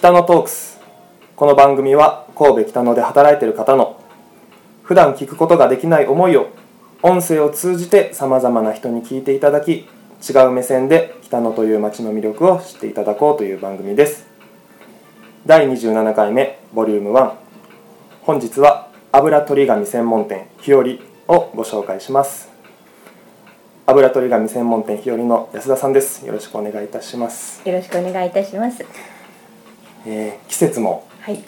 北野トークス。この番組は神戸北野で働いている方の普段聞くことができない思いを音声を通じてさまざまな人に聞いていただき違う目線で北野という街の魅力を知っていただこうという番組です。第27回目ボリューム1本日は油取り紙専門店日和をご紹介します。油取り紙専門店日和の安田さんです。よろしくお願いいたします、よろしくお願いいたします。えー季節もはい、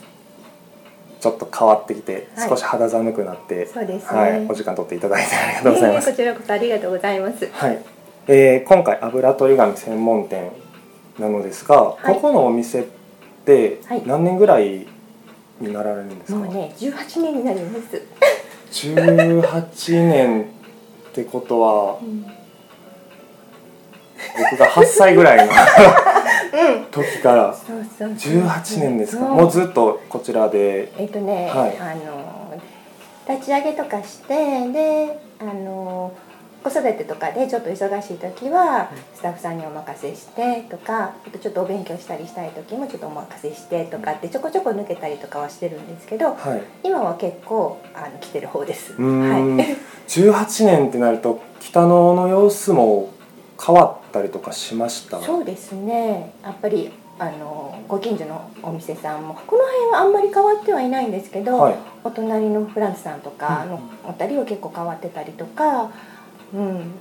ちょっと変わってきて、はい。少し肌寒くなってそうですね。はい、お時間取っていただいてありがとうございます、えーこちらこそありがとうございます。はい、えー今回油取り紙専門店なのですが、はい。ここのお店ってはい。何年ぐらいになられるんですか、もうね、18年になります。18年ってことはうん、僕が8歳ぐらいのうん、時から。そうそうそう。18年ですか。もうずっとこちらで。えっ、とね、はい。あの立ち上げとかしてで、あの子育てとかでちょっと忙しい時はスタッフさんにお任せしてとかあとちょっとお勉強したりしたい時もちょっとお任せしてとかってちょこちょこ抜けたりとかはしてるんですけどはい。今は結構あの来てる方です。はい。18年ってなると北野の様子も変わったりとかしました？そうですね。やっぱりあのご近所のお店さんもこの辺はあんまり変わってはいないんですけど、はい。お隣のフランスさんとかのおたりは結構変わってたりとか、うん、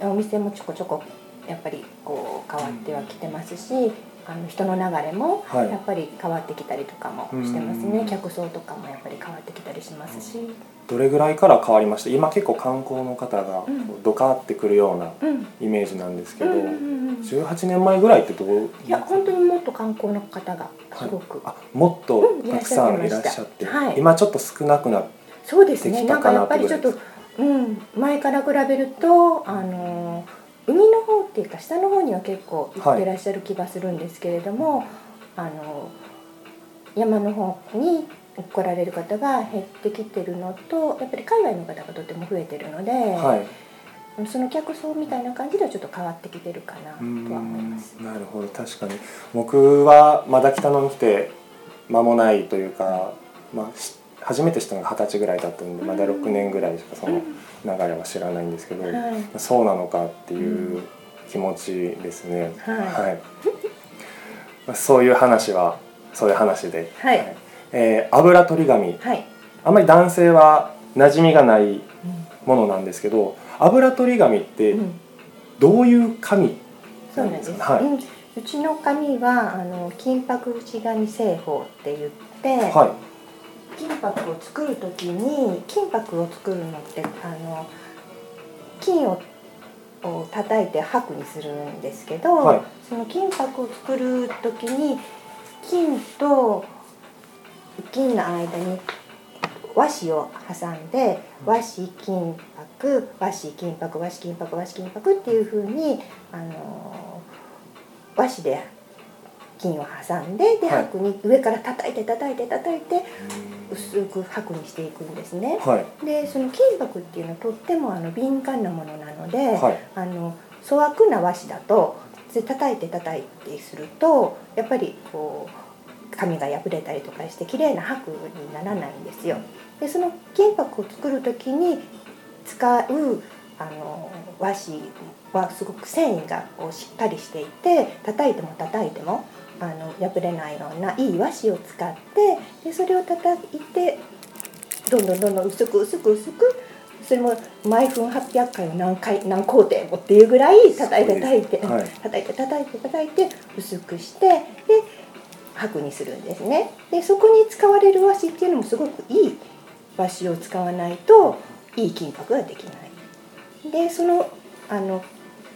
お店もちょこちょこやっぱりこう変わってはきてますしあの人の流れもはい。やっぱり変わってきたりとかもしてますうん。ね、客層とかもやっぱり変わってきたりしますし、どれぐらいから変わりました？今結構観光の方がドカーってくるようなうん。イメージなんですけど、うんうんうん18年前ぐらいってどう？いや本当にもっと観光の方がすごく、あもっとうんた。くさんいいらっしゃってはい。今ちょっと少なくなってそうですでね。なんかやっぱりちょっとうん、前から比べるとあの海の方っていうか下の方には結構行ってらっしゃる気がするんですけれども、あの山の方に来られる方が減ってきてるのとやっぱり海外の方がとても増えてるので、はい。その客層みたいな感じではちょっと変わってきてるかなとは思います。んなるほど確かに。僕はまだ北野に来て間もないというか、まあ、し初めて知ったのが二十歳ぐらいだったんでまだ6年ぐらいしかその流れは知らないんですけど、はい。そうなのかっていう気持ちですね。はい。まあそういう話はそういう話で、はいえー油取り紙。はい、あんまり男性は馴染みがないものなんですけど油取り紙ってうん。どういう紙なんです。はい。うん。うちの紙はあの金箔内紙製法って言って、はい。金箔を作る時に金箔を作るのってあの金をを叩いて箔にするんですけど、はい。その金箔を作る時に金と金の間に和紙を挟んで和紙金箔和紙金箔和紙金箔和紙金箔っていう風にあの和紙で金を挟んでではい。箔に上から叩いて叩いて叩いて薄く箔にしていくんですね。はい。でその金箔っていうのはとってもあの敏感なものなので、はい。あの粗悪な和紙だとで叩いて叩いてするとやっぱりこう紙が破れたりとかして綺麗な箔にならないんですよ。でその金箔を作る時に使うあの和紙はすごく繊維がこうしっかりしていて叩いても叩いてもあの破れないようないい和紙を使ってでそれを叩いてどんどんどんどん薄く薄く薄くそれも毎分800回を何回何工程もっていうぐらい叩いて叩いて、はい叩いて叩いて叩いて薄くしてで箔にするんですね。でそこに使われる和紙っていうのもすごくいい和紙を使わないといい金箔ができない。でそのあの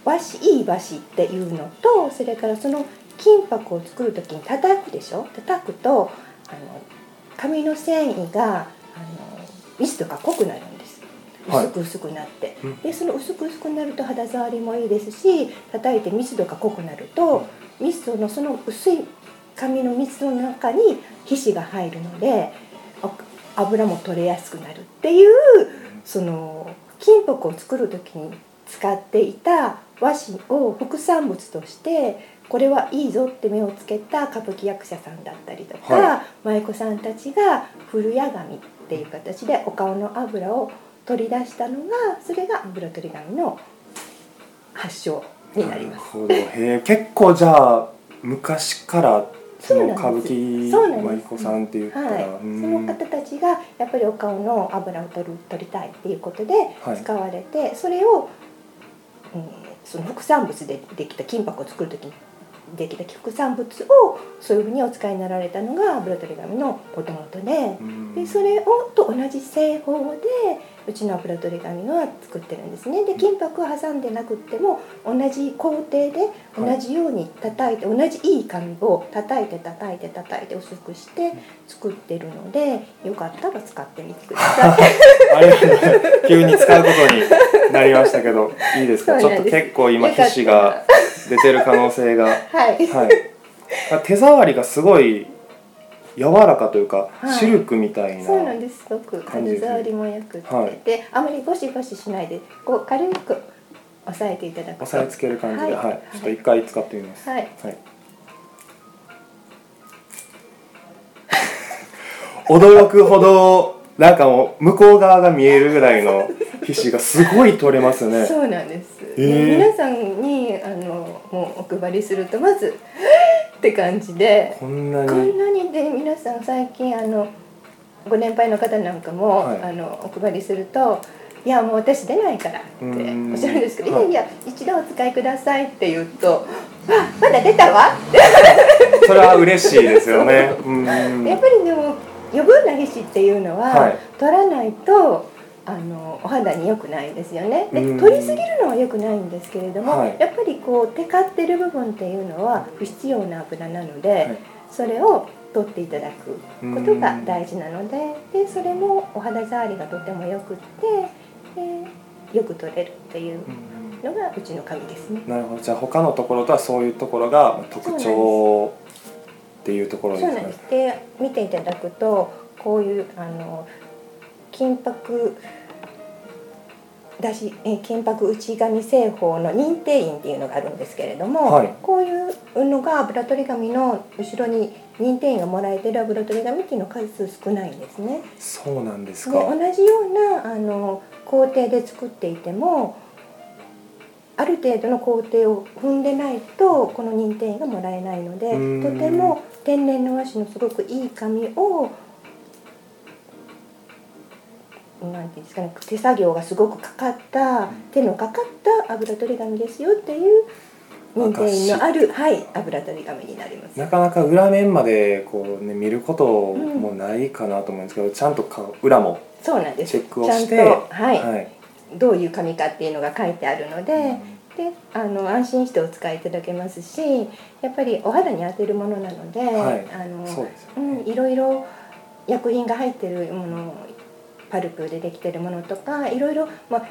和紙いい和紙っていうのとそれからその金箔を作る時に叩くでしょ？叩くとあの紙の繊維があの密度が濃くなるんです。はい。薄く薄くなって、うん。でその薄く薄くなると肌触りもいいですし叩いて密度が濃くなると密度のその薄い紙の密度の中に皮脂が入るのでお油も取れやすくなるっていうその金箔を作る時に使っていた和紙を副産物としてこれはいいぞって目をつけた歌舞伎役者さんだったりとか、は舞妓さんたちが古谷紙っていう形でお顔の油を取り出したのがそれが油取り紙の発祥になります。なるほどへえ結構じゃあ昔からその歌舞伎舞妓さんって言ったら、はい、うん。その方たちがやっぱりお顔の油を取る取りたいっていうことではい。使われて、それを、うんその副産物でできた金箔を作る時にできた副産物をそういうふうにお使いになられたのが油取り紙のもともとで。うん。でそれをと同じ製法でうちの油取り紙は作ってるんですね。で金箔を挟んでなくっても同じ工程で同じように叩いて、同じいい紙を叩いて叩いて叩いて薄くして作ってるのでよかったら使ってみてください。あれ急に使うことになりましたけどいいですか？ちょっと結構今皮脂が出てる可能性が。はい、はい。手触りがすごい柔らかというか、はい。シルクみたいなそうなんです。すごく肌触りもよくって、はい。であまりゴシゴシしないでこう軽く押さえていただくと。押さえつける感じで、ははい。いちょっと一回使ってみます。はい。はい。驚くほどなんかもう向こう側が見えるぐらいの皮脂がすごい取れますね。そうなんです、へー。で皆さんにあのもうお配りするとまず って感じで。こんなこんになにで皆さん最近あのご年配の方なんかも、はい。あのお配りすると「いやもう私出ないから」ってうん。おっしゃるんですけど「はい。いやいや一度お使いください」って言うと「あまだ出たわ」それは嬉しいですよね。うん。やっぱりでも余分な皮脂っていうのは、はい。取らないとあのお肌に良くないですよね。でうん。取りすぎるのは良くないんですけれども、はい。やっぱりこうテカってる部分っていうのは不必要な油なので、はい。それを取っていただくことが大事なのででそれもお肌触りがとてもよくってでよく取れるっていううんのがうちの紙ですね。なるほど。じゃあ他のところとはそういうところが特徴っていうところですねそうなんです。で見ていただくとこういうあの金箔だしえ金箔内紙製法の認定印っていうのがあるんですけれども、はい。こういうのが油取り紙の後ろに認定印がもらえてる油取り紙っていうのは数少ないんですね。そうなんですでか同じようなあの工程で作っていてもある程度の工程を踏んでないとこの認定印がもらえないのでとても天然の和紙のすごくいい紙をなんていうんですかね手作業がすごくかかった手のかかった油取り紙ですよっていう認定印のある、はい、油取り紙になります。なかなか裏面までこうね見ることもないかなと思うんですけど、ちゃんとか裏もチェックをしてはい。はい。どういう紙かっていうのが書いてあるので、であの安心してお使いいただけますしやっぱりお肌に当てるものなので、はい。あのうん、いろいろ薬品が入ってるものパルプでできてるものとかいろいろ、まあ、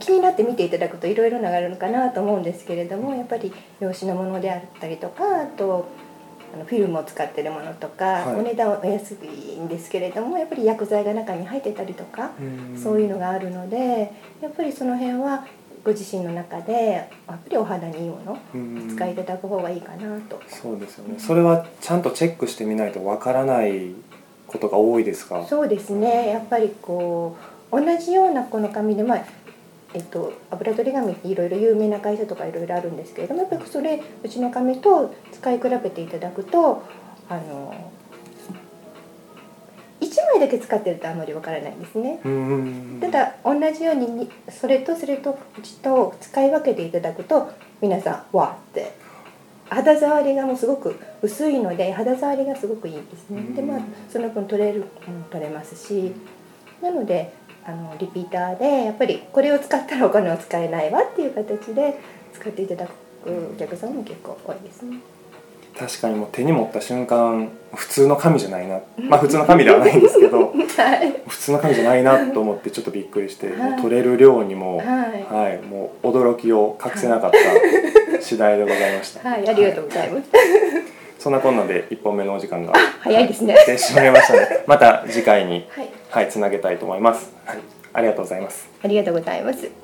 気になって見ていただくといろいろながあるのかなと思うんですけれどもやっぱり用紙のものであったりとかあとあのフィルムを使ってるものとか、はいお値段はお安いんですけれどもやっぱり薬剤が中に入ってたりとか。うんそういうのがあるのでやっぱりその辺はご自身の中でやっぱりお肌にいいものうん使いいただく方がいいかなと。そうですよねそれはちゃんとチェックしてみないとわからないことが多いですか？そうですね。やっぱりこう同じようなこの紙でまあえっと、油取り紙っていろいろ有名な会社とかいろいろあるんですけれどもやっぱりそれうちの紙と使い比べていただくとあの1枚だけ使ってるとあんまりわからないんですね。うんただ同じようにそれとそれとうちと使い分けていただくと皆さんわーって肌触りがもうすごく薄いので肌触りがすごくいいですね。うん。でまあその分取れる、うん、取れますしなのであのリピーターでやっぱりこれを使ったらお金を使えないわっていう形で使っていただくお客さんも結構多いですね。確かにもう手に持った瞬間普通の紙じゃないな。まあ普通の紙ではないんですけどはい、普通の紙じゃないなと思ってちょっとびっくりして、はい。もう取れる量にも、はい。はい、もう驚きを隠せなかった 次第でございました。はい、ありがとうございます。そんなこんなで1本目のお時間が早いですね。来てしましたので、また次回に、はい、はい、つなげたいと思います。はい、ありがとうございます。ありがとうございます。